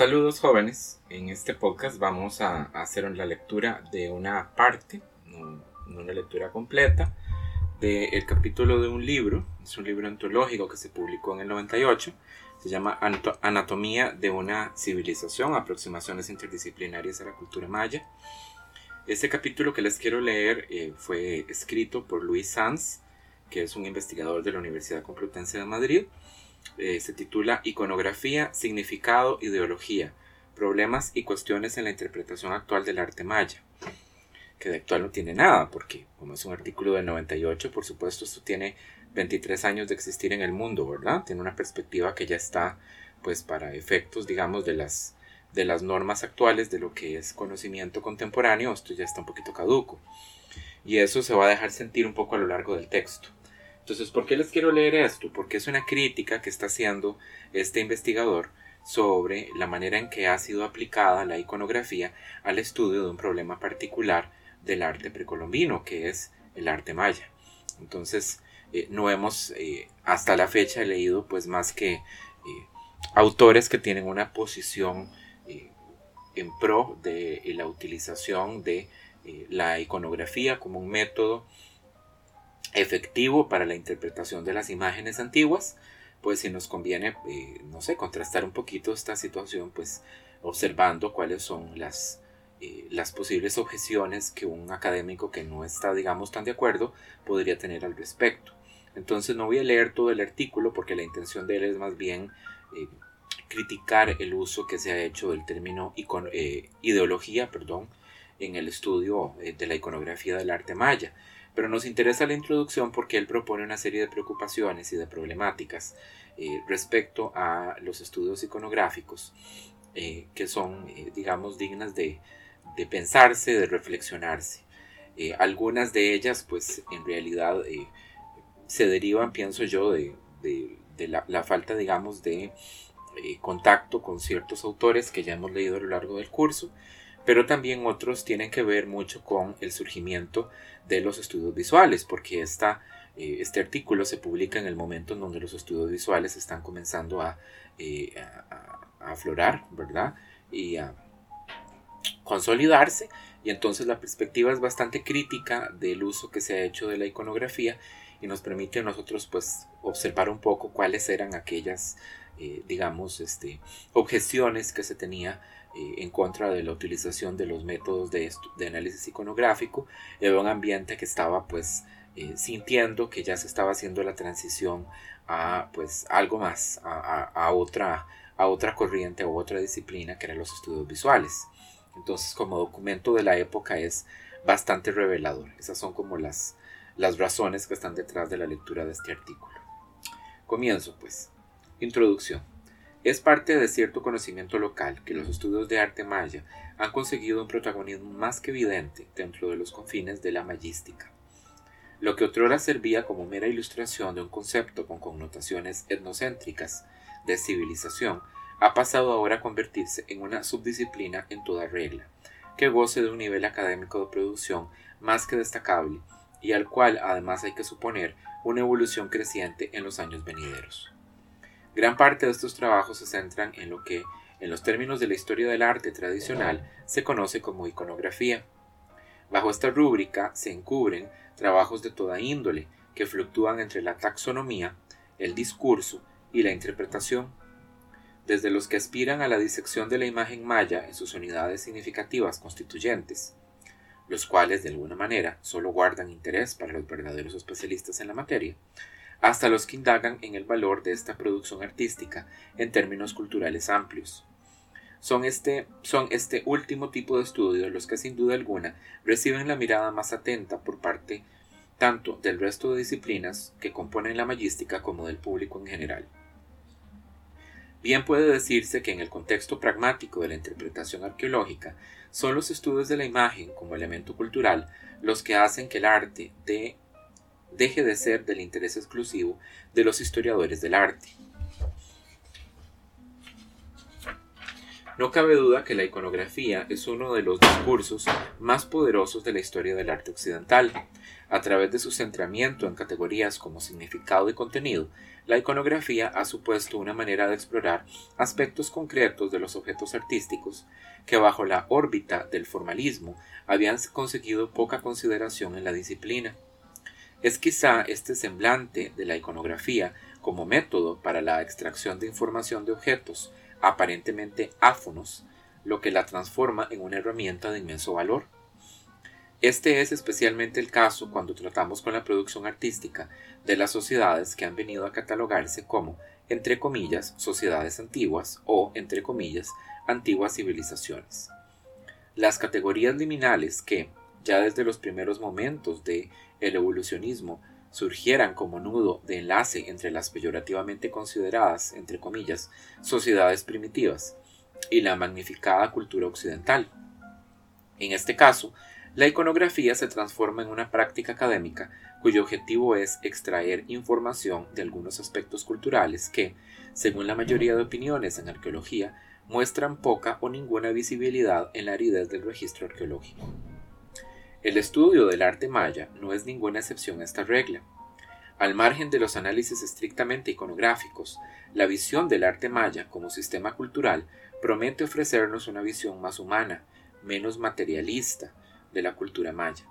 Saludos jóvenes, en este podcast vamos a hacer la lectura de una parte, no, una lectura completa, del capítulo de un libro, es un libro antológico que se publicó en el 98, se llama Anatomía de una civilización, aproximaciones interdisciplinarias a la cultura maya. Este capítulo que les quiero leer eh, fue escrito por Luis Sanz, que es un investigador de la Universidad Complutense de Madrid. Eh, se titula Iconografía, Significado, Ideología, Problemas y Cuestiones en la Interpretación Actual del Arte Maya. Que de actual no tiene nada, porque como es un artículo del 98, por supuesto esto tiene 23 años de existir en el mundo, ¿verdad? Tiene una perspectiva que ya está, pues para efectos, digamos, de las de las normas actuales de lo que es conocimiento contemporáneo, esto ya está un poquito caduco. Y eso se va a dejar sentir un poco a lo largo del texto. Entonces, ¿por qué les quiero leer esto? Porque es una crítica que está haciendo este investigador sobre la manera en que ha sido aplicada la iconografía al estudio de un problema particular del arte precolombino, que es el arte maya. Entonces, eh, no hemos eh, hasta la fecha leído pues más que eh, autores que tienen una posición en pro de la utilización de la iconografía como un método efectivo para la interpretación de las imágenes antiguas, pues si nos conviene, eh, no sé, contrastar un poquito esta situación, pues observando cuáles son las, eh, las posibles objeciones que un académico que no está, digamos, tan de acuerdo podría tener al respecto. Entonces no voy a leer todo el artículo porque la intención de él es más bien eh, criticar el uso que se ha hecho del término ideología perdón, en el estudio de la iconografía del arte maya pero nos interesa la introducción porque él propone una serie de preocupaciones y de problemáticas eh, respecto a los estudios iconográficos eh, que son, eh, digamos, dignas de, pensarse, de reflexionarse. algunas de ellas, pues, en realidad se derivan, pienso yo, de, la, la, falta, digamos, de contacto con ciertos autores que ya hemos leído a lo largo del curso pero también otros tienen que ver mucho con el surgimiento de los estudios visuales, porque esta, eh, este artículo se publica en el momento en donde los estudios visuales están comenzando a, eh, aflorar, ¿verdad? Y a consolidarse, y entonces la perspectiva es bastante crítica del uso que se ha hecho de la iconografía y nos permite a nosotros pues observar un poco cuáles eran aquellas eh, digamos este objeciones que se tenía eh, en contra de la utilización de los métodos de, análisis iconográfico en un ambiente que estaba pues eh, sintiendo que ya se estaba haciendo la transición a pues algo más, a, otra, a otra corriente o otra disciplina que eran los estudios visuales. Entonces como documento de la época es bastante revelador. Esas son como las, las razones que están detrás de la lectura de este artículo. Comienzo pues. Introducción. Es parte de cierto conocimiento local que los estudios de arte maya han conseguido un protagonismo más que evidente dentro de los confines de la mayística. Lo que otrora servía como mera ilustración de un concepto con connotaciones etnocéntricas de civilización, ha pasado ahora a convertirse en una subdisciplina en toda regla, que goce de un nivel académico de producción más que destacable y al cual además hay que suponer una evolución creciente en los años venideros. Gran parte de estos trabajos se centran en lo que, en los términos de la historia del arte tradicional, se conoce como iconografía. Bajo esta rúbrica se encubren trabajos de toda índole que fluctúan entre la taxonomía, el discurso y la interpretación, desde los que aspiran a la disección de la imagen maya en sus unidades significativas constituyentes, los cuales de alguna manera solo guardan interés para los verdaderos especialistas en la materia, hasta los que indagan en el valor de esta producción artística en términos culturales amplios. Son este, son este último tipo de estudios los que sin duda alguna reciben la mirada más atenta por parte tanto del resto de disciplinas que componen la mayística como del público en general. Bien puede decirse que en el contexto pragmático de la interpretación arqueológica son los estudios de la imagen como elemento cultural los que hacen que el arte de deje de ser del interés exclusivo de los historiadores del arte. No cabe duda que la iconografía es uno de los discursos más poderosos de la historia del arte occidental. A través de su centramiento en categorías como significado y contenido, la iconografía ha supuesto una manera de explorar aspectos concretos de los objetos artísticos que bajo la órbita del formalismo habían conseguido poca consideración en la disciplina. Es quizá este semblante de la iconografía como método para la extracción de información de objetos aparentemente áfonos, lo que la transforma en una herramienta de inmenso valor. Este es especialmente el caso cuando tratamos con la producción artística de las sociedades que han venido a catalogarse como, entre comillas, sociedades antiguas o, entre comillas, antiguas civilizaciones. Las categorías liminales que, ya desde los primeros momentos de el evolucionismo, surgieran como nudo de enlace entre las peyorativamente consideradas, entre comillas, sociedades primitivas y la magnificada cultura occidental. En este caso, la iconografía se transforma en una práctica académica cuyo objetivo es extraer información de algunos aspectos culturales que, según la mayoría de opiniones en arqueología, muestran poca o ninguna visibilidad en la aridez del registro arqueológico. El estudio del arte maya no es ninguna excepción a esta regla. Al margen de los análisis estrictamente iconográficos, la visión del arte maya como sistema cultural promete ofrecernos una visión más humana, menos materialista, de la cultura maya.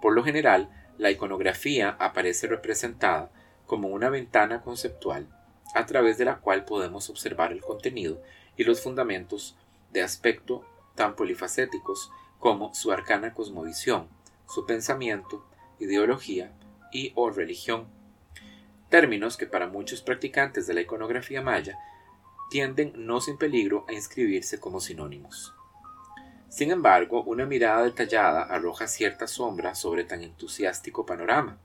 Por lo general, la iconografía aparece representada como una ventana conceptual a través de la cual podemos observar el contenido y los fundamentos de aspecto tan polifacéticos como su arcana cosmovisión, su pensamiento, ideología y o religión, términos que para muchos practicantes de la iconografía maya tienden no sin peligro a inscribirse como sinónimos. Sin embargo, una mirada detallada arroja cierta sombra sobre tan entusiástico panorama.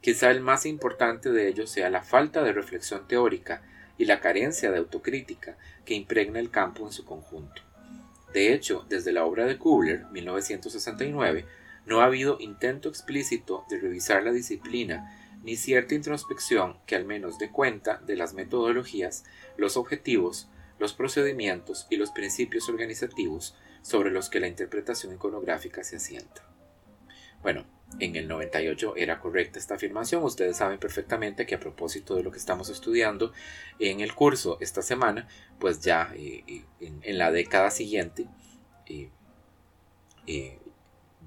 Quizá el más importante de ellos sea la falta de reflexión teórica y la carencia de autocrítica que impregna el campo en su conjunto. De hecho, desde la obra de Kubler, 1969, no ha habido intento explícito de revisar la disciplina ni cierta introspección que al menos dé cuenta de las metodologías, los objetivos, los procedimientos y los principios organizativos sobre los que la interpretación iconográfica se asienta. Bueno, en el 98 era correcta esta afirmación. Ustedes saben perfectamente que a propósito de lo que estamos estudiando en el curso esta semana, pues ya eh, eh, en, la década siguiente, eh,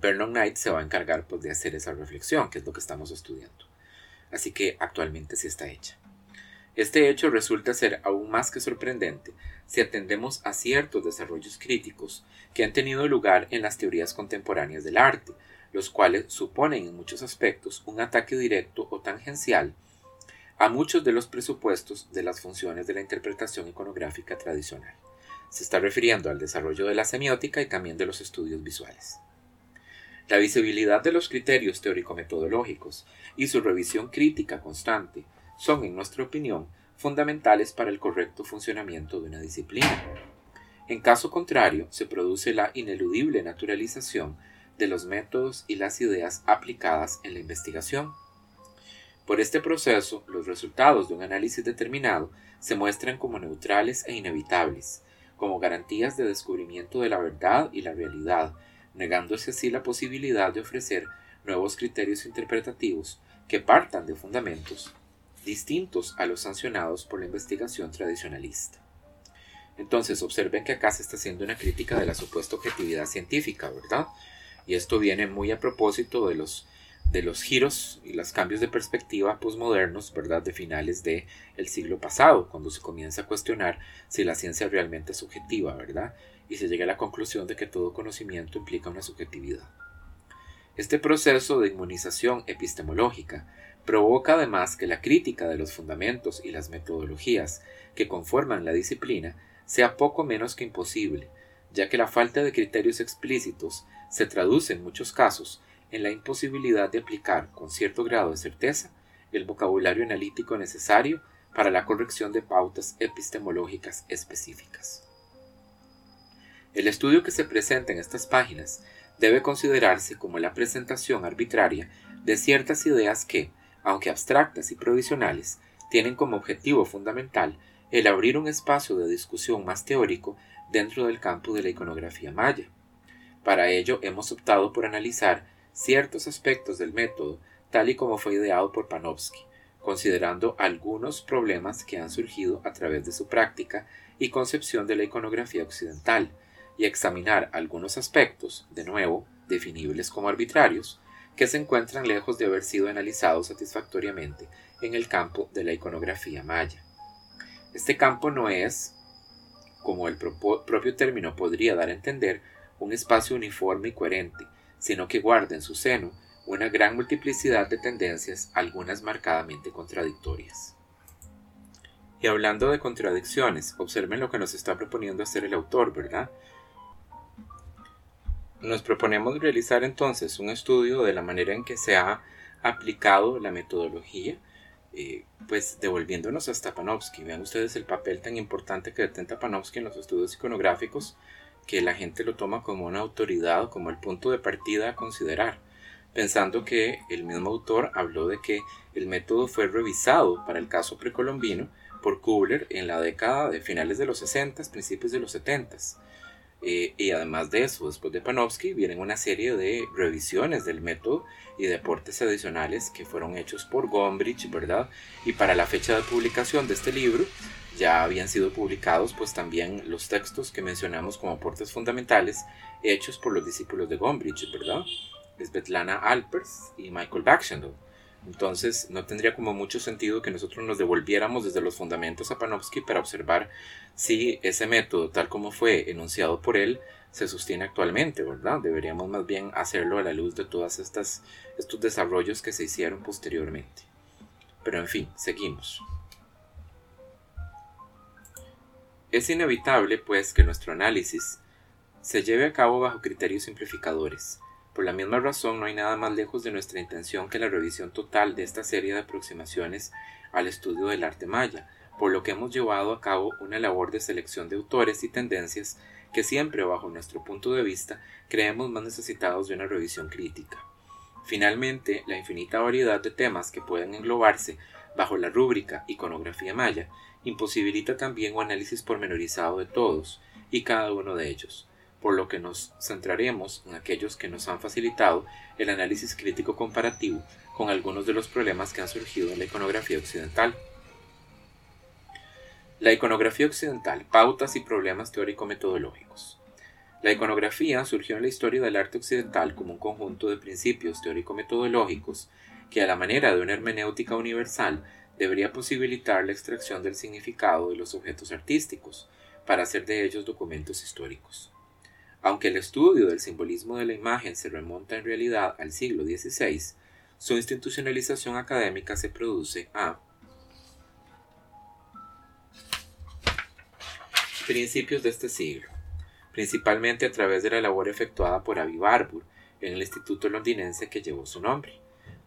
Vernon Knight se va a encargar pues, de hacer esa reflexión, que es lo que estamos estudiando. Así que actualmente sí está hecha. Este hecho resulta ser aún más que sorprendente si atendemos a ciertos desarrollos críticos que han tenido lugar en las teorías contemporáneas del arte, los cuales suponen en muchos aspectos un ataque directo o tangencial a muchos de los presupuestos de las funciones de la interpretación iconográfica tradicional. Se está refiriendo al desarrollo de la semiótica y también de los estudios visuales. La visibilidad de los criterios teórico-metodológicos y su revisión crítica constante son, en nuestra opinión, fundamentales para el correcto funcionamiento de una disciplina. En caso contrario, se produce la ineludible naturalización de los métodos y las ideas aplicadas en la investigación. Por este proceso, los resultados de un análisis determinado se muestran como neutrales e inevitables, como garantías de descubrimiento de la verdad y la realidad, negándose así la posibilidad de ofrecer nuevos criterios interpretativos que partan de fundamentos distintos a los sancionados por la investigación tradicionalista. Entonces, observen que acá se está haciendo una crítica de la supuesta objetividad científica, ¿verdad? Y esto viene muy a propósito de los, de los giros y los cambios de perspectiva posmodernos, ¿verdad?, de finales del el siglo pasado, cuando se comienza a cuestionar si la ciencia realmente es subjetiva, ¿verdad? Y se llega a la conclusión de que todo conocimiento implica una subjetividad. Este proceso de inmunización epistemológica provoca además que la crítica de los fundamentos y las metodologías que conforman la disciplina sea poco menos que imposible, ya que la falta de criterios explícitos se traduce en muchos casos en la imposibilidad de aplicar con cierto grado de certeza el vocabulario analítico necesario para la corrección de pautas epistemológicas específicas. El estudio que se presenta en estas páginas debe considerarse como la presentación arbitraria de ciertas ideas que, aunque abstractas y provisionales, tienen como objetivo fundamental el abrir un espacio de discusión más teórico dentro del campo de la iconografía maya. Para ello hemos optado por analizar ciertos aspectos del método tal y como fue ideado por Panofsky, considerando algunos problemas que han surgido a través de su práctica y concepción de la iconografía occidental, y examinar algunos aspectos, de nuevo, definibles como arbitrarios, que se encuentran lejos de haber sido analizados satisfactoriamente en el campo de la iconografía maya. Este campo no es, como el propio término podría dar a entender, un espacio uniforme y coherente, sino que guarda en su seno una gran multiplicidad de tendencias, algunas marcadamente contradictorias. Y hablando de contradicciones, observen lo que nos está proponiendo hacer el autor, ¿verdad? Nos proponemos realizar entonces un estudio de la manera en que se ha aplicado la metodología, eh, pues devolviéndonos hasta Panofsky. Vean ustedes el papel tan importante que detenta Panofsky en los estudios iconográficos, que la gente lo toma como una autoridad, como el punto de partida a considerar, pensando que el mismo autor habló de que el método fue revisado para el caso precolombino por Kubler en la década de finales de los 60, principios de los 70 eh, y además de eso, después de Panofsky, vienen una serie de revisiones del método y de aportes adicionales que fueron hechos por Gombrich, ¿verdad? Y para la fecha de publicación de este libro ya habían sido publicados pues también los textos que mencionamos como aportes fundamentales hechos por los discípulos de Gombrich, ¿verdad? Svetlana Alpers y Michael Baxendale. Entonces no tendría como mucho sentido que nosotros nos devolviéramos desde los fundamentos a Panofsky para observar si ese método, tal como fue enunciado por él, se sostiene actualmente, ¿verdad? Deberíamos más bien hacerlo a la luz de todos estos desarrollos que se hicieron posteriormente. Pero en fin, seguimos. Es inevitable, pues, que nuestro análisis se lleve a cabo bajo criterios simplificadores, por la misma razón, no hay nada más lejos de nuestra intención que la revisión total de esta serie de aproximaciones al estudio del arte maya, por lo que hemos llevado a cabo una labor de selección de autores y tendencias que siempre, bajo nuestro punto de vista, creemos más necesitados de una revisión crítica. Finalmente, la infinita variedad de temas que pueden englobarse bajo la rúbrica iconografía maya imposibilita también un análisis pormenorizado de todos y cada uno de ellos por lo que nos centraremos en aquellos que nos han facilitado el análisis crítico comparativo con algunos de los problemas que han surgido en la iconografía occidental. La iconografía occidental, pautas y problemas teórico-metodológicos. La iconografía surgió en la historia del arte occidental como un conjunto de principios teórico-metodológicos que a la manera de una hermenéutica universal debería posibilitar la extracción del significado de los objetos artísticos para hacer de ellos documentos históricos. Aunque el estudio del simbolismo de la imagen se remonta en realidad al siglo XVI, su institucionalización académica se produce a principios de este siglo, principalmente a través de la labor efectuada por Avi Barbour en el instituto londinense que llevó su nombre.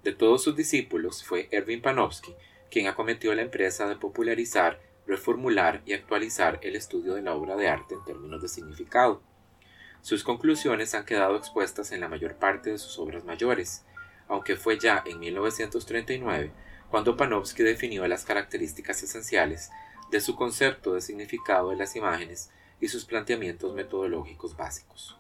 De todos sus discípulos fue Erwin Panofsky quien acometió la empresa de popularizar, reformular y actualizar el estudio de la obra de arte en términos de significado. Sus conclusiones han quedado expuestas en la mayor parte de sus obras mayores, aunque fue ya en 1939 cuando Panofsky definió las características esenciales de su concepto de significado de las imágenes y sus planteamientos metodológicos básicos.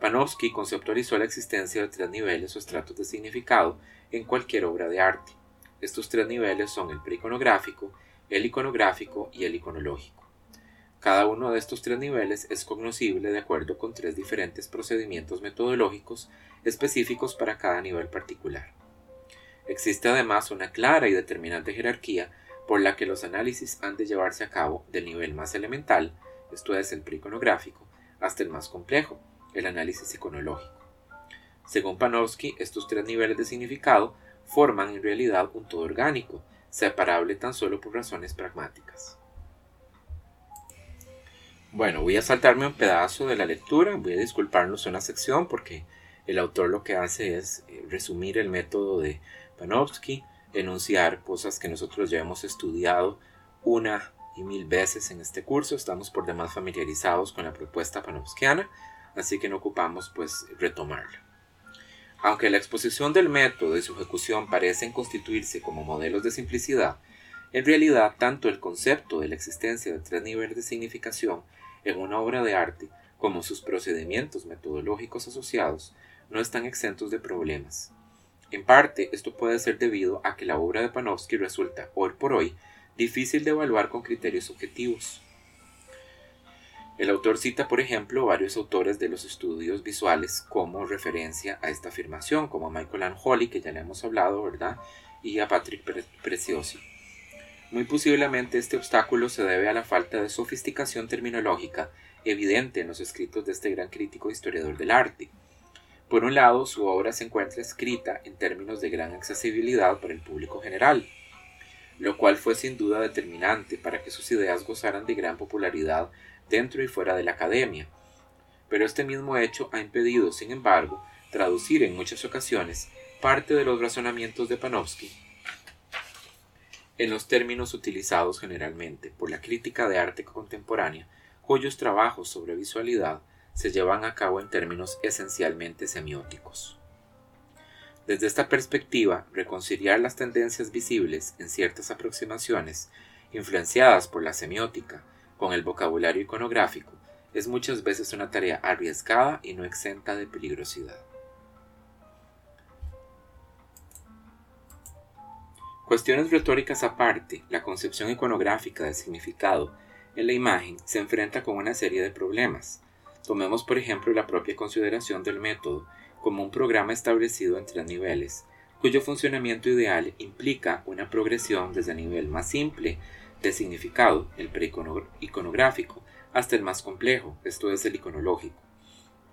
Panofsky conceptualizó la existencia de tres niveles o estratos de significado en cualquier obra de arte. Estos tres niveles son el preiconográfico, el iconográfico y el iconológico. Cada uno de estos tres niveles es cognoscible de acuerdo con tres diferentes procedimientos metodológicos específicos para cada nivel particular. Existe además una clara y determinante jerarquía por la que los análisis han de llevarse a cabo del nivel más elemental, esto es el preiconográfico, hasta el más complejo, el análisis iconológico. Según Panofsky, estos tres niveles de significado forman en realidad un todo orgánico, separable tan solo por razones pragmáticas. Bueno, voy a saltarme un pedazo de la lectura, voy a disculparnos una sección porque el autor lo que hace es eh, resumir el método de Panofsky, enunciar cosas que nosotros ya hemos estudiado una y mil veces en este curso, estamos por demás familiarizados con la propuesta panofskiana, así que no ocupamos pues retomarla. Aunque la exposición del método y su ejecución parecen constituirse como modelos de simplicidad, en realidad tanto el concepto de la existencia de tres niveles de significación en una obra de arte, como sus procedimientos metodológicos asociados, no están exentos de problemas. En parte, esto puede ser debido a que la obra de Panofsky resulta, hoy por hoy, difícil de evaluar con criterios objetivos. El autor cita, por ejemplo, varios autores de los estudios visuales como referencia a esta afirmación, como Michael Ann Holly, que ya le hemos hablado, ¿verdad? Y a Patrick Preciosi. Muy posiblemente este obstáculo se debe a la falta de sofisticación terminológica evidente en los escritos de este gran crítico e historiador del arte. Por un lado, su obra se encuentra escrita en términos de gran accesibilidad para el público general, lo cual fue sin duda determinante para que sus ideas gozaran de gran popularidad dentro y fuera de la academia. Pero este mismo hecho ha impedido, sin embargo, traducir en muchas ocasiones parte de los razonamientos de Panofsky en los términos utilizados generalmente por la crítica de arte contemporánea, cuyos trabajos sobre visualidad se llevan a cabo en términos esencialmente semióticos. Desde esta perspectiva, reconciliar las tendencias visibles en ciertas aproximaciones, influenciadas por la semiótica, con el vocabulario iconográfico es muchas veces una tarea arriesgada y no exenta de peligrosidad. Cuestiones retóricas aparte, la concepción iconográfica del significado en la imagen se enfrenta con una serie de problemas. Tomemos por ejemplo la propia consideración del método como un programa establecido en tres niveles, cuyo funcionamiento ideal implica una progresión desde el nivel más simple de significado, el preiconográfico, hasta el más complejo, esto es el iconológico.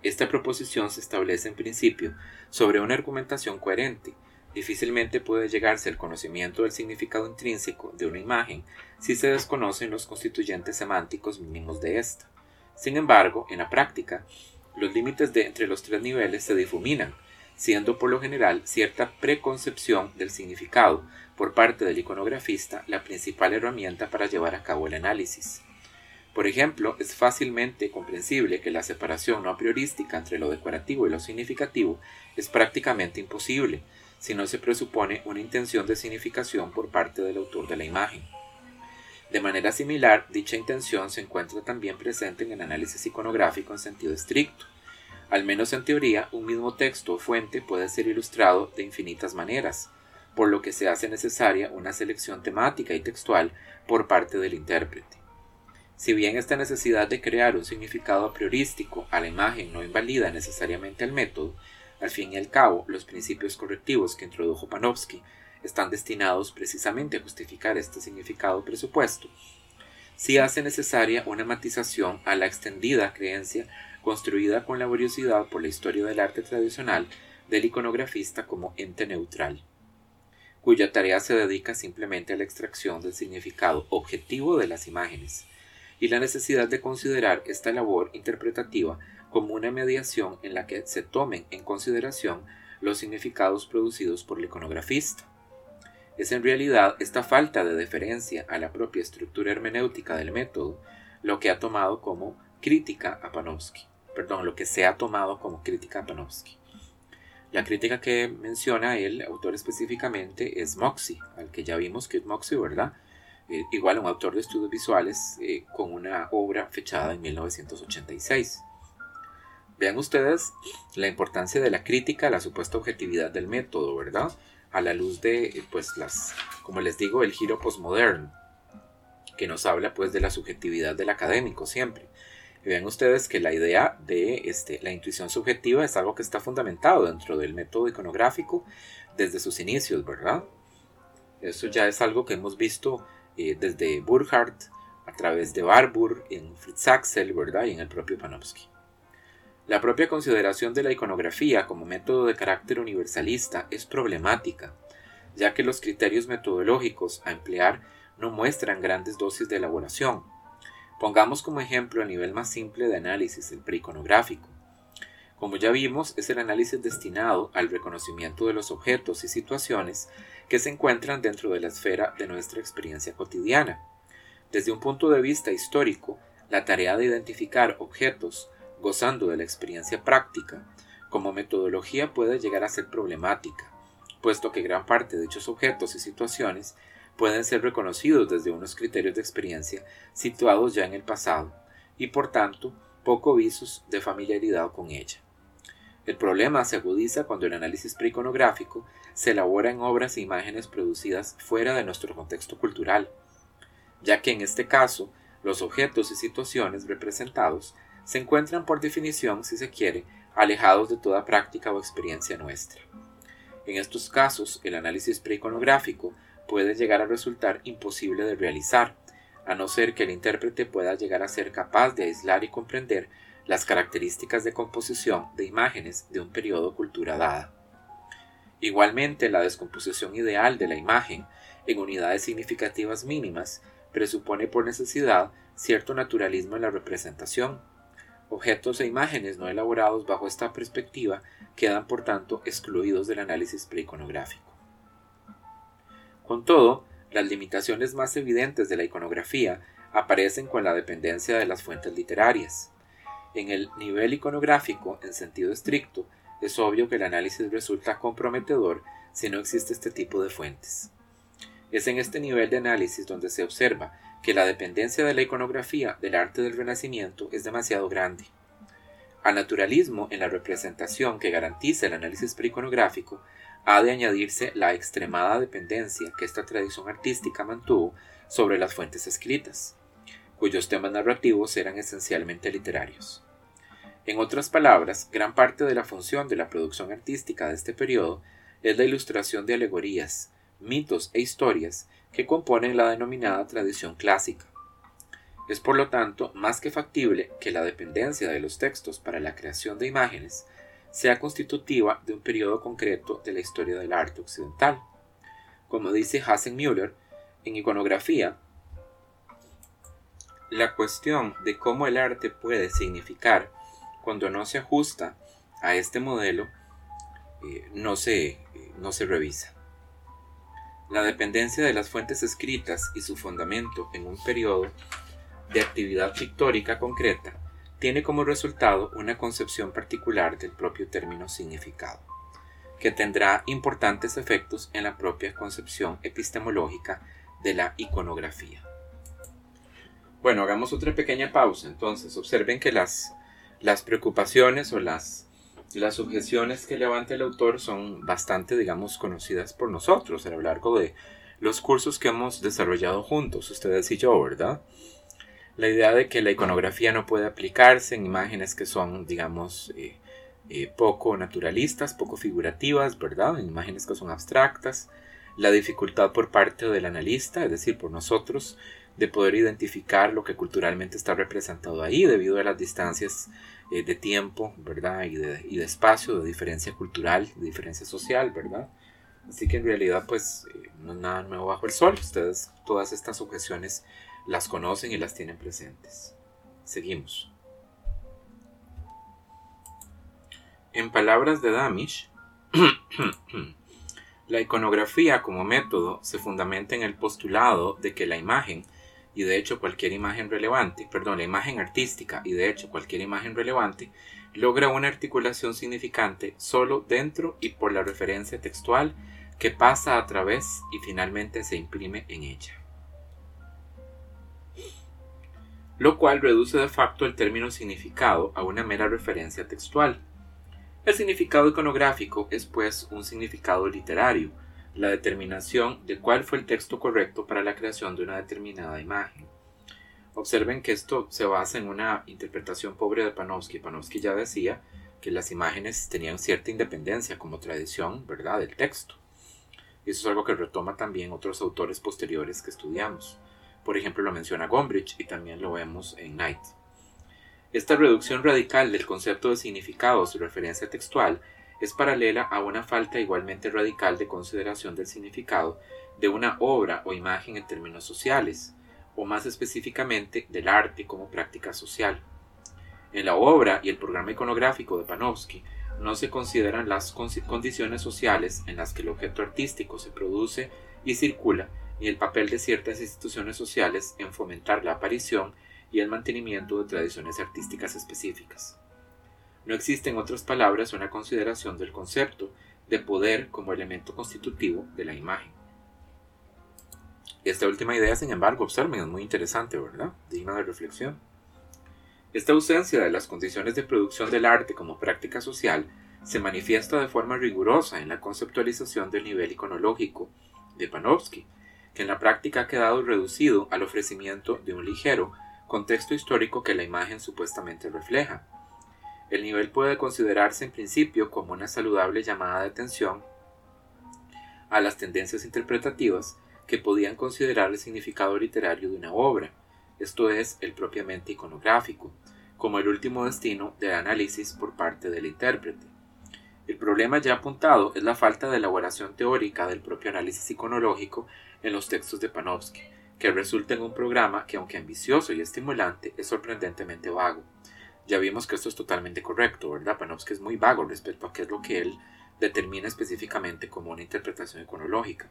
Esta proposición se establece en principio sobre una argumentación coherente. Difícilmente puede llegarse al conocimiento del significado intrínseco de una imagen si se desconocen los constituyentes semánticos mínimos de ésta. Sin embargo, en la práctica, los límites entre los tres niveles se difuminan, siendo por lo general cierta preconcepción del significado por parte del iconografista la principal herramienta para llevar a cabo el análisis. Por ejemplo, es fácilmente comprensible que la separación no priorística entre lo decorativo y lo significativo es prácticamente imposible si no se presupone una intención de significación por parte del autor de la imagen. De manera similar, dicha intención se encuentra también presente en el análisis iconográfico en sentido estricto. Al menos en teoría, un mismo texto o fuente puede ser ilustrado de infinitas maneras, por lo que se hace necesaria una selección temática y textual por parte del intérprete. Si bien esta necesidad de crear un significado a priorístico a la imagen no invalida necesariamente el método, al fin y al cabo los principios correctivos que introdujo Panofsky están destinados precisamente a justificar este significado presupuesto, si hace necesaria una matización a la extendida creencia construida con laboriosidad por la historia del arte tradicional del iconografista como ente neutral cuya tarea se dedica simplemente a la extracción del significado objetivo de las imágenes, y la necesidad de considerar esta labor interpretativa como una mediación en la que se tomen en consideración los significados producidos por el iconografista. Es en realidad esta falta de deferencia a la propia estructura hermenéutica del método lo que ha tomado como crítica a Panofsky, perdón, lo que se ha tomado como crítica a Panofsky. La crítica que menciona el autor específicamente es Moxie, al que ya vimos que es Moxie, ¿verdad? Eh, igual un autor de estudios visuales eh, con una obra fechada en 1986. Vean ustedes la importancia de la crítica a la supuesta objetividad del método, ¿verdad? A la luz de, eh, pues, las, como les digo, el giro postmoderno, que nos habla, pues, de la subjetividad del académico siempre vean ustedes que la idea de este, la intuición subjetiva es algo que está fundamentado dentro del método iconográfico desde sus inicios, ¿verdad? Eso ya es algo que hemos visto eh, desde Burkhardt, a través de Barbour, en Fritz Axel, ¿verdad? Y en el propio Panofsky. La propia consideración de la iconografía como método de carácter universalista es problemática, ya que los criterios metodológicos a emplear no muestran grandes dosis de elaboración, Pongamos como ejemplo el nivel más simple de análisis, el preiconográfico. Como ya vimos, es el análisis destinado al reconocimiento de los objetos y situaciones que se encuentran dentro de la esfera de nuestra experiencia cotidiana. Desde un punto de vista histórico, la tarea de identificar objetos gozando de la experiencia práctica como metodología puede llegar a ser problemática, puesto que gran parte de dichos objetos y situaciones pueden ser reconocidos desde unos criterios de experiencia situados ya en el pasado y por tanto poco visos de familiaridad con ella. El problema se agudiza cuando el análisis preiconográfico se elabora en obras e imágenes producidas fuera de nuestro contexto cultural, ya que en este caso los objetos y situaciones representados se encuentran por definición, si se quiere, alejados de toda práctica o experiencia nuestra. En estos casos, el análisis preiconográfico puede llegar a resultar imposible de realizar, a no ser que el intérprete pueda llegar a ser capaz de aislar y comprender las características de composición de imágenes de un periodo cultura dada. Igualmente, la descomposición ideal de la imagen en unidades significativas mínimas presupone por necesidad cierto naturalismo en la representación. Objetos e imágenes no elaborados bajo esta perspectiva quedan por tanto excluidos del análisis preiconográfico. Con todo, las limitaciones más evidentes de la iconografía aparecen con la dependencia de las fuentes literarias. En el nivel iconográfico, en sentido estricto, es obvio que el análisis resulta comprometedor si no existe este tipo de fuentes. Es en este nivel de análisis donde se observa que la dependencia de la iconografía del arte del Renacimiento es demasiado grande. Al naturalismo en la representación que garantiza el análisis preiconográfico ha de añadirse la extremada dependencia que esta tradición artística mantuvo sobre las fuentes escritas, cuyos temas narrativos eran esencialmente literarios. En otras palabras, gran parte de la función de la producción artística de este periodo es la ilustración de alegorías, mitos e historias que componen la denominada tradición clásica. Es por lo tanto más que factible que la dependencia de los textos para la creación de imágenes sea constitutiva de un periodo concreto de la historia del arte occidental. Como dice Müller, en iconografía, la cuestión de cómo el arte puede significar cuando no se ajusta a este modelo eh, no, se, no se revisa. La dependencia de las fuentes escritas y su fundamento en un periodo de actividad pictórica concreta tiene como resultado una concepción particular del propio término significado, que tendrá importantes efectos en la propia concepción epistemológica de la iconografía. Bueno, hagamos otra pequeña pausa. Entonces, observen que las, las preocupaciones o las, las objeciones que levanta el autor son bastante, digamos, conocidas por nosotros a lo largo de los cursos que hemos desarrollado juntos, ustedes y yo, ¿verdad? La idea de que la iconografía no puede aplicarse en imágenes que son, digamos, eh, eh, poco naturalistas, poco figurativas, ¿verdad? En imágenes que son abstractas. La dificultad por parte del analista, es decir, por nosotros, de poder identificar lo que culturalmente está representado ahí debido a las distancias eh, de tiempo, ¿verdad? Y de, y de, espacio, de diferencia cultural, de diferencia social, ¿verdad? Así que en realidad, pues, no es nada nuevo bajo el sol. Ustedes, todas estas objeciones las conocen y las tienen presentes. Seguimos. En palabras de Damisch, la iconografía como método se fundamenta en el postulado de que la imagen, y de hecho cualquier imagen relevante, perdón, la imagen artística y de hecho cualquier imagen relevante, logra una articulación significante solo dentro y por la referencia textual que pasa a través y finalmente se imprime en ella. Lo cual reduce de facto el término significado a una mera referencia textual. El significado iconográfico es pues un significado literario, la determinación de cuál fue el texto correcto para la creación de una determinada imagen. Observen que esto se basa en una interpretación pobre de Panofsky. Panofsky ya decía que las imágenes tenían cierta independencia como tradición, ¿verdad?, del texto. Y eso es algo que retoma también otros autores posteriores que estudiamos. Por ejemplo, lo menciona Gombrich y también lo vemos en Knight. Esta reducción radical del concepto de significado su referencia textual es paralela a una falta igualmente radical de consideración del significado de una obra o imagen en términos sociales, o más específicamente del arte como práctica social. En la obra y el programa iconográfico de Panofsky no se consideran las condiciones sociales en las que el objeto artístico se produce y circula y el papel de ciertas instituciones sociales en fomentar la aparición y el mantenimiento de tradiciones artísticas específicas. No existe, en otras palabras, una consideración del concepto de poder como elemento constitutivo de la imagen. Esta última idea, sin embargo, observen, es muy interesante, ¿verdad? Digna de reflexión. Esta ausencia de las condiciones de producción del arte como práctica social se manifiesta de forma rigurosa en la conceptualización del nivel iconológico de Panofsky, que en la práctica ha quedado reducido al ofrecimiento de un ligero contexto histórico que la imagen supuestamente refleja. El nivel puede considerarse en principio como una saludable llamada de atención a las tendencias interpretativas que podían considerar el significado literario de una obra, esto es, el propiamente iconográfico, como el último destino del análisis por parte del intérprete. El problema ya apuntado es la falta de elaboración teórica del propio análisis iconológico en los textos de Panofsky, que resulta en un programa que, aunque ambicioso y estimulante, es sorprendentemente vago. Ya vimos que esto es totalmente correcto, ¿verdad? Panofsky es muy vago respecto a qué es lo que él determina específicamente como una interpretación iconológica.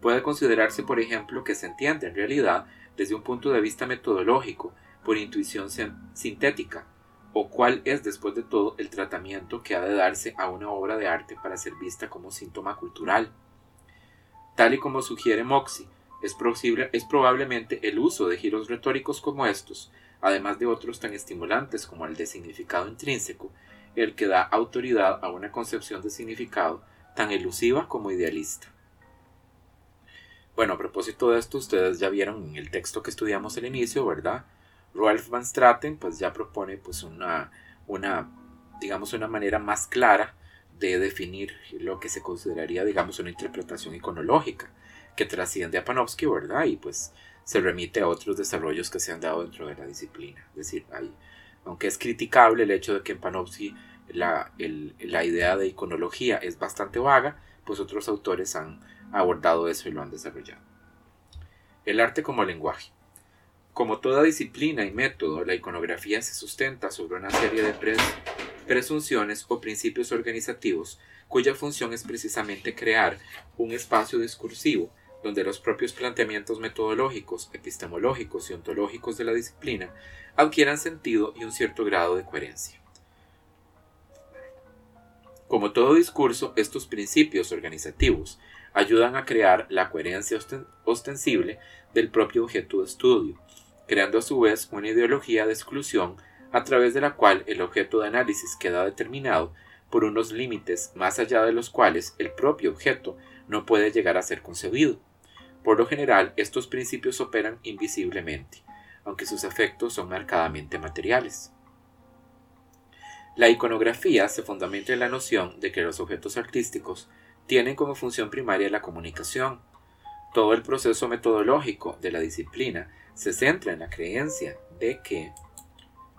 Puede considerarse, por ejemplo, que se entiende en realidad desde un punto de vista metodológico, por intuición sintética, o cuál es después de todo el tratamiento que ha de darse a una obra de arte para ser vista como síntoma cultural. Tal y como sugiere Moxie, es, es probablemente el uso de giros retóricos como estos, además de otros tan estimulantes como el de significado intrínseco, el que da autoridad a una concepción de significado tan elusiva como idealista. Bueno, a propósito de esto, ustedes ya vieron en el texto que estudiamos al inicio, ¿verdad? Ralph Van Straten pues ya propone pues una, una, digamos, una manera más clara de definir lo que se consideraría, digamos, una interpretación iconológica que trasciende a Panofsky, ¿verdad? Y pues se remite a otros desarrollos que se han dado dentro de la disciplina. Es decir, hay, aunque es criticable el hecho de que en Panofsky la, la idea de iconología es bastante vaga, pues otros autores han abordado eso y lo han desarrollado. El arte como lenguaje. Como toda disciplina y método, la iconografía se sustenta sobre una serie de presunciones o principios organizativos cuya función es precisamente crear un espacio discursivo donde los propios planteamientos metodológicos, epistemológicos y ontológicos de la disciplina adquieran sentido y un cierto grado de coherencia. Como todo discurso, estos principios organizativos ayudan a crear la coherencia ostensible del propio objeto de estudio, creando a su vez una ideología de exclusión a través de la cual el objeto de análisis queda determinado por unos límites más allá de los cuales el propio objeto no puede llegar a ser concebido. Por lo general, estos principios operan invisiblemente, aunque sus efectos son marcadamente materiales. La iconografía se fundamenta en la noción de que los objetos artísticos tienen como función primaria la comunicación. Todo el proceso metodológico de la disciplina se centra en la creencia de que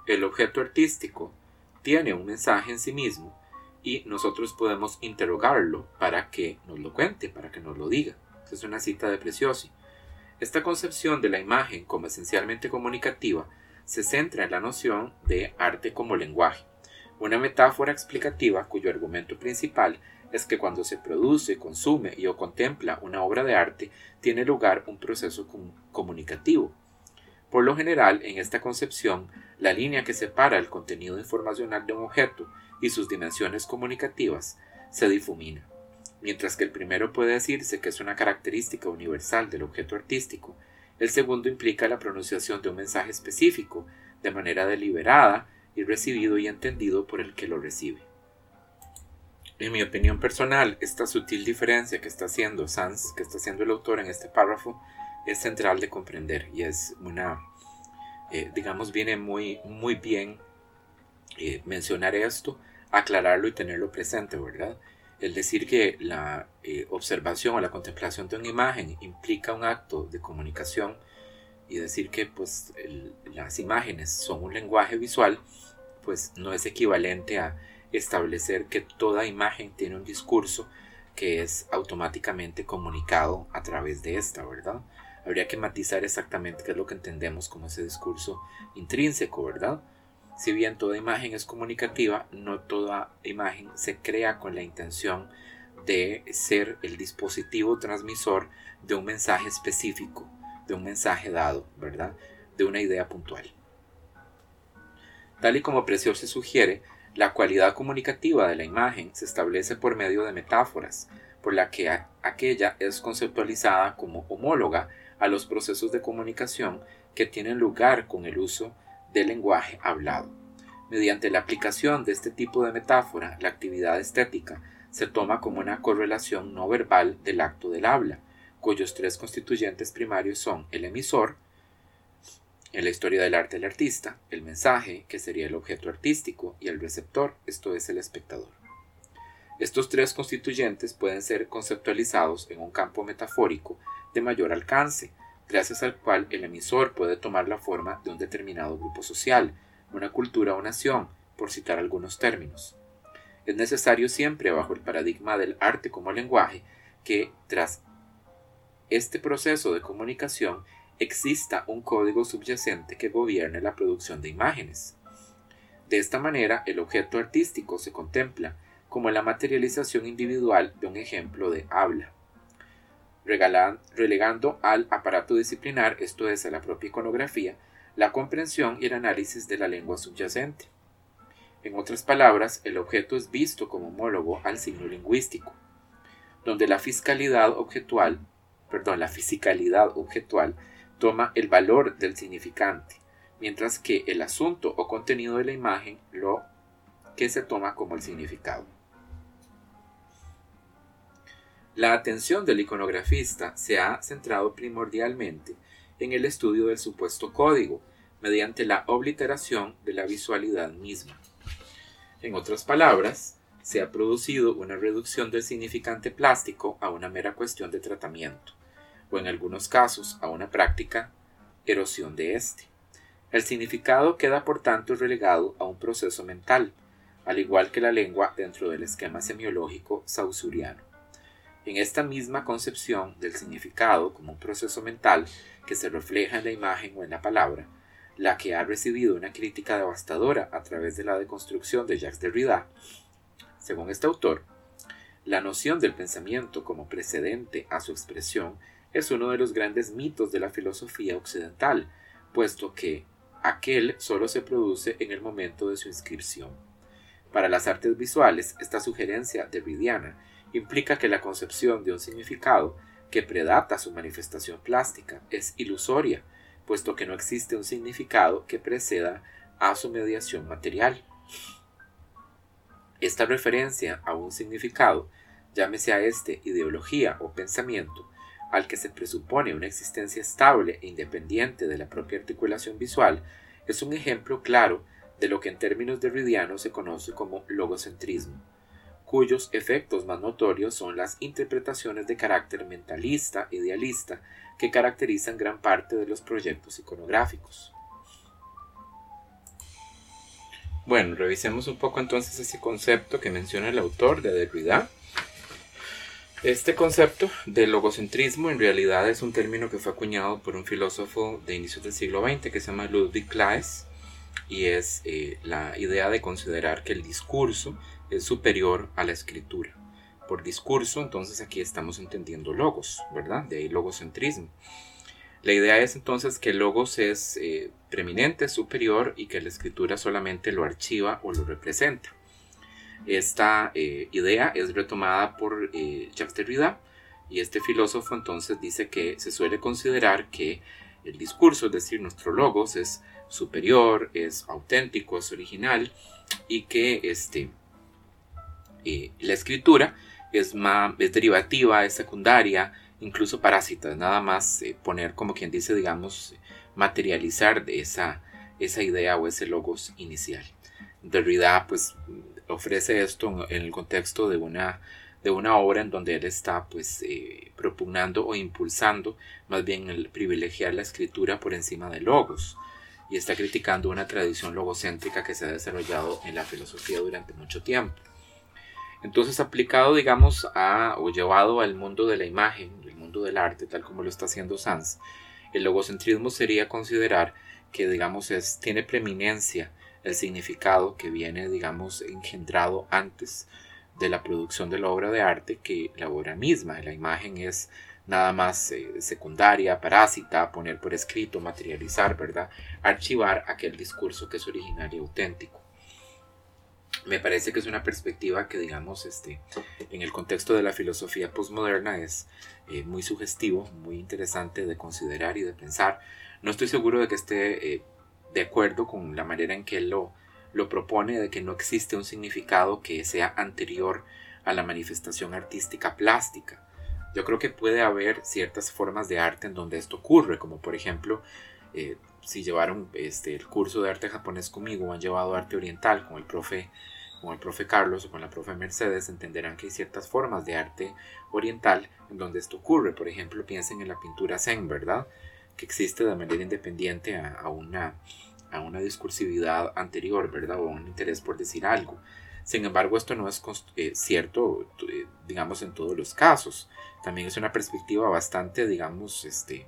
el objeto artístico tiene un mensaje en sí mismo y nosotros podemos interrogarlo para que nos lo cuente, para que nos lo diga. Es una cita de Preciosi. Esta concepción de la imagen como esencialmente comunicativa se centra en la noción de arte como lenguaje, una metáfora explicativa cuyo argumento principal es que cuando se produce, consume y o contempla una obra de arte, tiene lugar un proceso comunicativo. Por lo general, en esta concepción, la línea que separa el contenido informacional de un objeto y sus dimensiones comunicativas se difumina. Mientras que el primero puede decirse que es una característica universal del objeto artístico, el segundo implica la pronunciación de un mensaje específico, de manera deliberada y recibido y entendido por el que lo recibe. En mi opinión personal, esta sutil diferencia que está haciendo Sanz, que está haciendo el autor en este párrafo, es central de comprender y es una, eh, digamos, viene muy, muy bien eh, mencionar esto, aclararlo y tenerlo presente, ¿verdad? El decir que la eh, observación o la contemplación de una imagen implica un acto de comunicación y decir que pues las imágenes son un lenguaje visual, pues no es equivalente a establecer que toda imagen tiene un discurso que es automáticamente comunicado a través de esta, ¿verdad? Habría que matizar exactamente qué es lo que entendemos como ese discurso intrínseco, ¿verdad? Si bien toda imagen es comunicativa, no toda imagen se crea con la intención de ser el dispositivo transmisor de un mensaje específico, de un mensaje dado, ¿verdad? De una idea puntual. Tal y como Precior se sugiere, la cualidad comunicativa de la imagen se establece por medio de metáforas, por la que aquella es conceptualizada como homóloga a los procesos de comunicación que tienen lugar con el uso del lenguaje hablado. Mediante la aplicación de este tipo de metáfora, la actividad estética se toma como una correlación no verbal del acto del habla, cuyos tres constituyentes primarios son el emisor, en la historia del arte del artista, el mensaje, que sería el objeto artístico, y el receptor, esto es el espectador. Estos tres constituyentes pueden ser conceptualizados en un campo metafórico de mayor alcance, gracias al cual el emisor puede tomar la forma de un determinado grupo social, una cultura o nación, por citar algunos términos. Es necesario siempre, bajo el paradigma del arte como lenguaje, que tras este proceso de comunicación exista un código subyacente que gobierne la producción de imágenes. De esta manera, el objeto artístico se contempla como la materialización individual de un ejemplo de habla, relegando al aparato disciplinar, esto es, a la propia iconografía, la comprensión y el análisis de la lengua subyacente. En otras palabras, el objeto es visto como homólogo al signo lingüístico, donde la fiscalidad objetual, perdón, la fisicalidad objetual toma el valor del significante, mientras que el asunto o contenido de la imagen lo que se toma como el significado. La atención del iconografista se ha centrado primordialmente en el estudio del supuesto código, mediante la obliteración de la visualidad misma. En otras palabras, se ha producido una reducción del significante plástico a una mera cuestión de tratamiento o en algunos casos a una práctica erosión de éste. El significado queda por tanto relegado a un proceso mental, al igual que la lengua dentro del esquema semiológico sausuriano. En esta misma concepción del significado como un proceso mental que se refleja en la imagen o en la palabra, la que ha recibido una crítica devastadora a través de la deconstrucción de Jacques Derrida, según este autor, la noción del pensamiento como precedente a su expresión es uno de los grandes mitos de la filosofía occidental, puesto que aquel solo se produce en el momento de su inscripción. Para las artes visuales, esta sugerencia derridiana implica que la concepción de un significado que predata su manifestación plástica es ilusoria, puesto que no existe un significado que preceda a su mediación material. Esta referencia a un significado, llámese a este ideología o pensamiento, al que se presupone una existencia estable e independiente de la propia articulación visual, es un ejemplo claro de lo que en términos derridianos se conoce como logocentrismo, cuyos efectos más notorios son las interpretaciones de carácter mentalista, idealista, que caracterizan gran parte de los proyectos iconográficos. Bueno, revisemos un poco entonces ese concepto que menciona el autor de Derrida este concepto de logocentrismo en realidad es un término que fue acuñado por un filósofo de inicios del siglo XX que se llama Ludwig Claes y es eh, la idea de considerar que el discurso es superior a la escritura. Por discurso, entonces aquí estamos entendiendo logos, ¿verdad? De ahí logocentrismo. La idea es entonces que el logos es eh, preeminente, superior y que la escritura solamente lo archiva o lo representa. Esta eh, idea es retomada por eh, Jacques y este filósofo entonces dice que se suele considerar que el discurso, es decir, nuestro logos, es superior, es auténtico, es original y que este, eh, la escritura es, más, es derivativa, es secundaria, incluso parásita, nada más poner como quien dice, digamos, materializar de esa, esa idea o ese logos inicial. Derrida pues ofrece esto en el contexto de una, de una obra en donde él está pues eh, propugnando o impulsando más bien el privilegiar la escritura por encima de logos y está criticando una tradición logocéntrica que se ha desarrollado en la filosofía durante mucho tiempo. Entonces aplicado digamos a o llevado al mundo de la imagen, el mundo del arte tal como lo está haciendo Sanz, el logocentrismo sería considerar que digamos es, tiene preeminencia el significado que viene, digamos, engendrado antes de la producción de la obra de arte que la obra misma. La imagen es nada más eh, secundaria, parásita, poner por escrito, materializar, ¿verdad? Archivar aquel discurso que es original y auténtico. Me parece que es una perspectiva que, digamos, este, en el contexto de la filosofía postmoderna es eh, muy sugestivo, muy interesante de considerar y de pensar. No estoy seguro de que esté eh, de acuerdo con la manera en que él lo, lo propone, de que no existe un significado que sea anterior a la manifestación artística plástica. Yo creo que puede haber ciertas formas de arte en donde esto ocurre, como por ejemplo, eh, si llevaron este, el curso de arte japonés conmigo o han llevado arte oriental con el profe con el profe Carlos o con la profe Mercedes entenderán que hay ciertas formas de arte oriental en donde esto ocurre. Por ejemplo, piensen en la pintura Zen, ¿verdad? Que existe de manera independiente a, una, a una discursividad anterior, ¿verdad? O un interés por decir algo. Sin embargo, esto no es eh, cierto, eh, digamos, en todos los casos. También es una perspectiva bastante, digamos, este,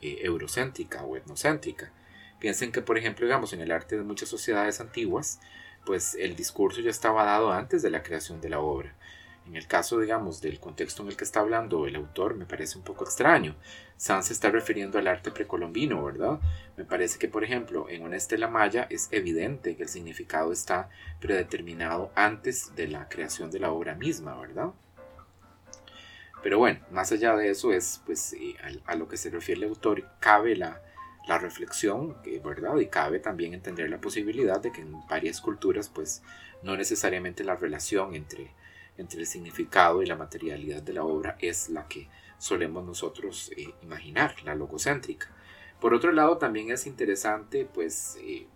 eh, eurocéntrica o etnocéntrica. Piensen que, por ejemplo, digamos, en el arte de muchas sociedades antiguas, pues el discurso ya estaba dado antes de la creación de la obra. En el caso, digamos, del contexto en el que está hablando el autor, me parece un poco extraño. Sanz se está refiriendo al arte precolombino, ¿verdad? Me parece que, por ejemplo, en una estela maya es evidente que el significado está predeterminado antes de la creación de la obra misma, ¿verdad? Pero bueno, más allá de eso es, pues, eh, a, lo que se refiere el autor, cabe la, la reflexión, ¿verdad? Y cabe también entender la posibilidad de que en varias culturas, pues, no necesariamente la relación entre, entre el significado y la materialidad de la obra es la que solemos nosotros eh, imaginar, la logocéntrica. Por otro lado, también es interesante, pues, eh,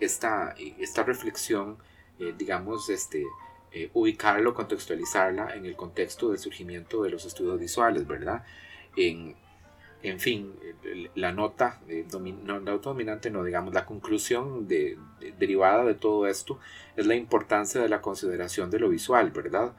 esta, esta reflexión, digamos, este, eh, ubicarlo, contextualizarla en el contexto del surgimiento de los estudios visuales, ¿verdad? En, en fin, la nota, eh, no, dominante, no, digamos, la conclusión de, derivada de todo esto es la importancia de la consideración de lo visual, ¿verdad?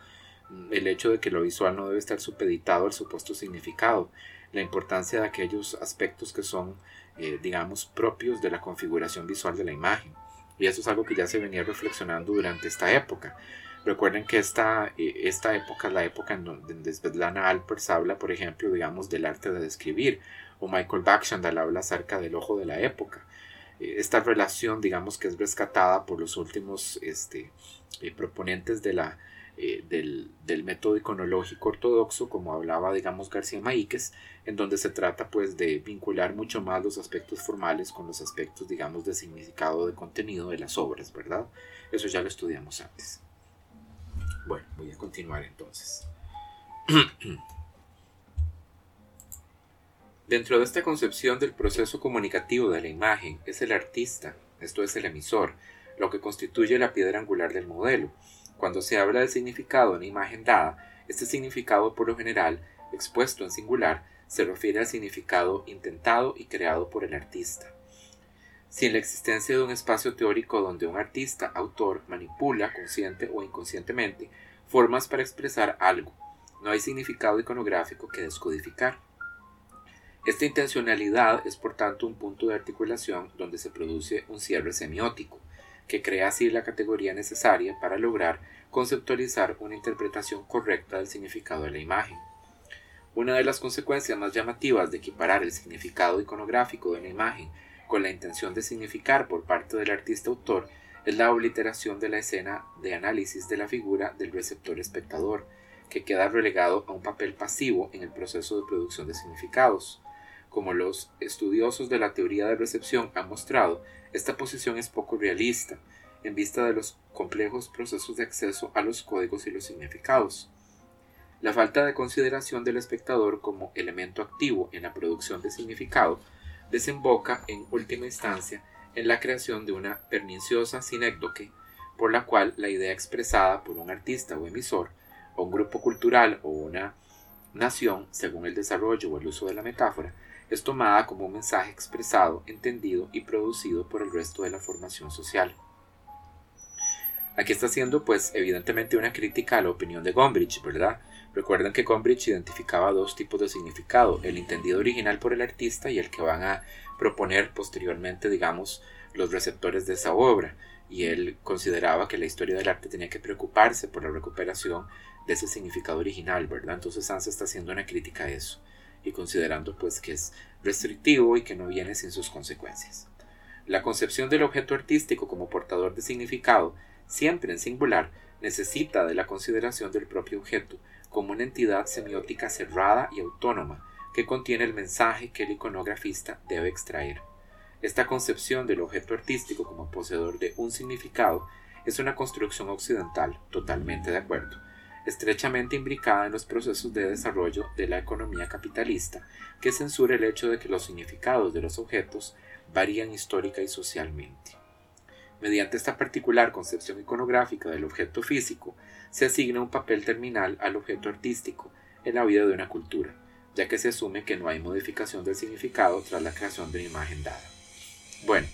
El hecho de que lo visual no debe estar supeditado al supuesto significado, la importancia de aquellos aspectos que son, eh, digamos, propios de la configuración visual de la imagen. Y eso es algo que ya se venía reflexionando durante esta época. Recuerden que esta, eh, esta época es la época en donde Svetlana Alpers habla, por ejemplo, digamos, del arte de describir, o Michael Bakshandal habla acerca del ojo de la época. Eh, esta relación, digamos, que es rescatada por los últimos este, eh, proponentes del, del, método iconológico ortodoxo, como hablaba, digamos, García Maíquez, en donde se trata, pues, de vincular mucho más los aspectos formales con los aspectos, digamos, de significado de contenido de las obras, ¿verdad? Eso ya lo estudiamos antes. Bueno, voy a continuar entonces. Dentro de esta concepción del proceso comunicativo de la imagen es el artista, esto es el emisor, lo que constituye la piedra angular del modelo. Cuando se habla del significado de una imagen dada, este significado por lo general, expuesto en singular, se refiere al significado intentado y creado por el artista. Sin la existencia de un espacio teórico donde un artista, autor, manipula, consciente o inconscientemente, formas para expresar algo, no hay significado iconográfico que descodificar. Esta intencionalidad es por tanto un punto de articulación donde se produce un cierre semiótico, que crea así la categoría necesaria para lograr conceptualizar una interpretación correcta del significado de la imagen. Una de las consecuencias más llamativas de equiparar el significado iconográfico de una imagen con la intención de significar por parte del artista autor es la obliteración de la escena de análisis de la figura del receptor espectador, que queda relegado a un papel pasivo en el proceso de producción de significados. Como los estudiosos de la teoría de recepción han mostrado, esta posición es poco realista, en vista de los complejos procesos de acceso a los códigos y los significados. La falta de consideración del espectador como elemento activo en la producción de significado desemboca en última instancia en la creación de una perniciosa sinécdoque por la cual la idea expresada por un artista o emisor, o un grupo cultural o una nación, según el desarrollo o el uso de la metáfora, es tomada como un mensaje expresado, entendido y producido por el resto de la formación social. Aquí está haciendo, pues, evidentemente una crítica a la opinión de Gombrich, ¿verdad? Recuerden que Gombrich identificaba dos tipos de significado, el entendido original por el artista y el que van a proponer posteriormente, digamos, los receptores de esa obra. Y él consideraba que la historia del arte tenía que preocuparse por la recuperación de ese significado original, ¿verdad? Entonces Sansa está haciendo una crítica a eso y considerando pues que es restrictivo y que no viene sin sus consecuencias. La concepción del objeto artístico como portador de significado, siempre en singular, necesita de la consideración del propio objeto como una entidad semiótica cerrada y autónoma que contiene el mensaje que el iconografista debe extraer. Esta concepción del objeto artístico como poseedor de un significado es una construcción occidental, totalmente de acuerdo, estrechamente imbricada en los procesos de desarrollo de la economía capitalista, que censura el hecho de que los significados de los objetos varían histórica y socialmente. Mediante esta particular concepción iconográfica del objeto físico, se asigna un papel terminal al objeto artístico en la vida de una cultura, ya que se asume que no hay modificación del significado tras la creación de una imagen dada. Bueno,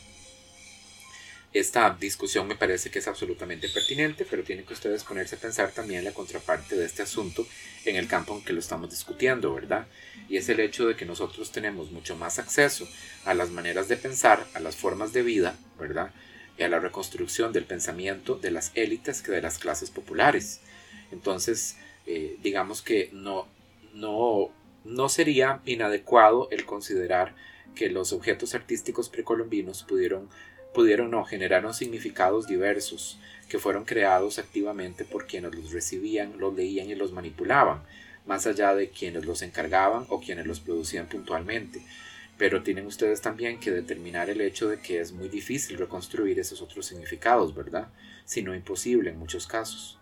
esta discusión me parece que es absolutamente pertinente, pero tienen que ustedes ponerse a pensar también la contraparte de este asunto en el campo en que lo estamos discutiendo, ¿verdad? Y es el hecho de que nosotros tenemos mucho más acceso a las maneras de pensar, a las formas de vida, ¿verdad? Y a la reconstrucción del pensamiento de las élites que de las clases populares. Entonces, eh, digamos que no, no, no sería inadecuado el considerar que los objetos artísticos precolombinos pudieron pudieron no generaron significados diversos que fueron creados activamente por quienes los recibían, los leían y los manipulaban, más allá de quienes los encargaban o quienes los producían puntualmente. Pero tienen ustedes también que determinar el hecho de que es muy difícil reconstruir esos otros significados, ¿verdad? Si no imposible en muchos casos.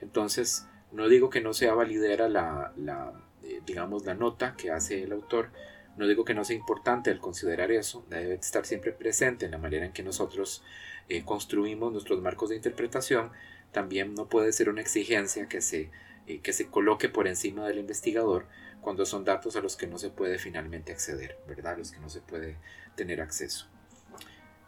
Entonces, no digo que no sea validera la, la eh, digamos, la nota que hace el autor, no digo que no sea importante el considerar eso, debe estar siempre presente en la manera en que nosotros eh, construimos nuestros marcos de interpretación. También no puede ser una exigencia que se, eh, que se coloque por encima del investigador cuando son datos a los que no se puede finalmente acceder, ¿verdad? A los que no se puede tener acceso.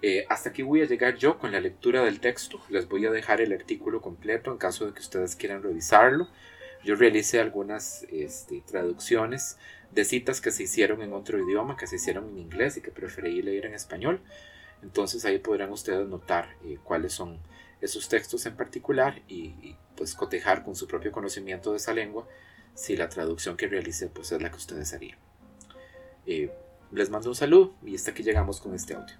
Eh, hasta aquí voy a llegar yo con la lectura del texto. Les voy a dejar el artículo completo en caso de que ustedes quieran revisarlo. Yo realicé algunas este, traducciones de citas que se hicieron en otro idioma, que se hicieron en inglés y que preferí leer en español. Entonces ahí podrán ustedes notar eh, cuáles son esos textos en particular y, pues cotejar con su propio conocimiento de esa lengua si la traducción que realice pues es la que ustedes harían. Eh, les mando un saludo y hasta aquí llegamos con este audio.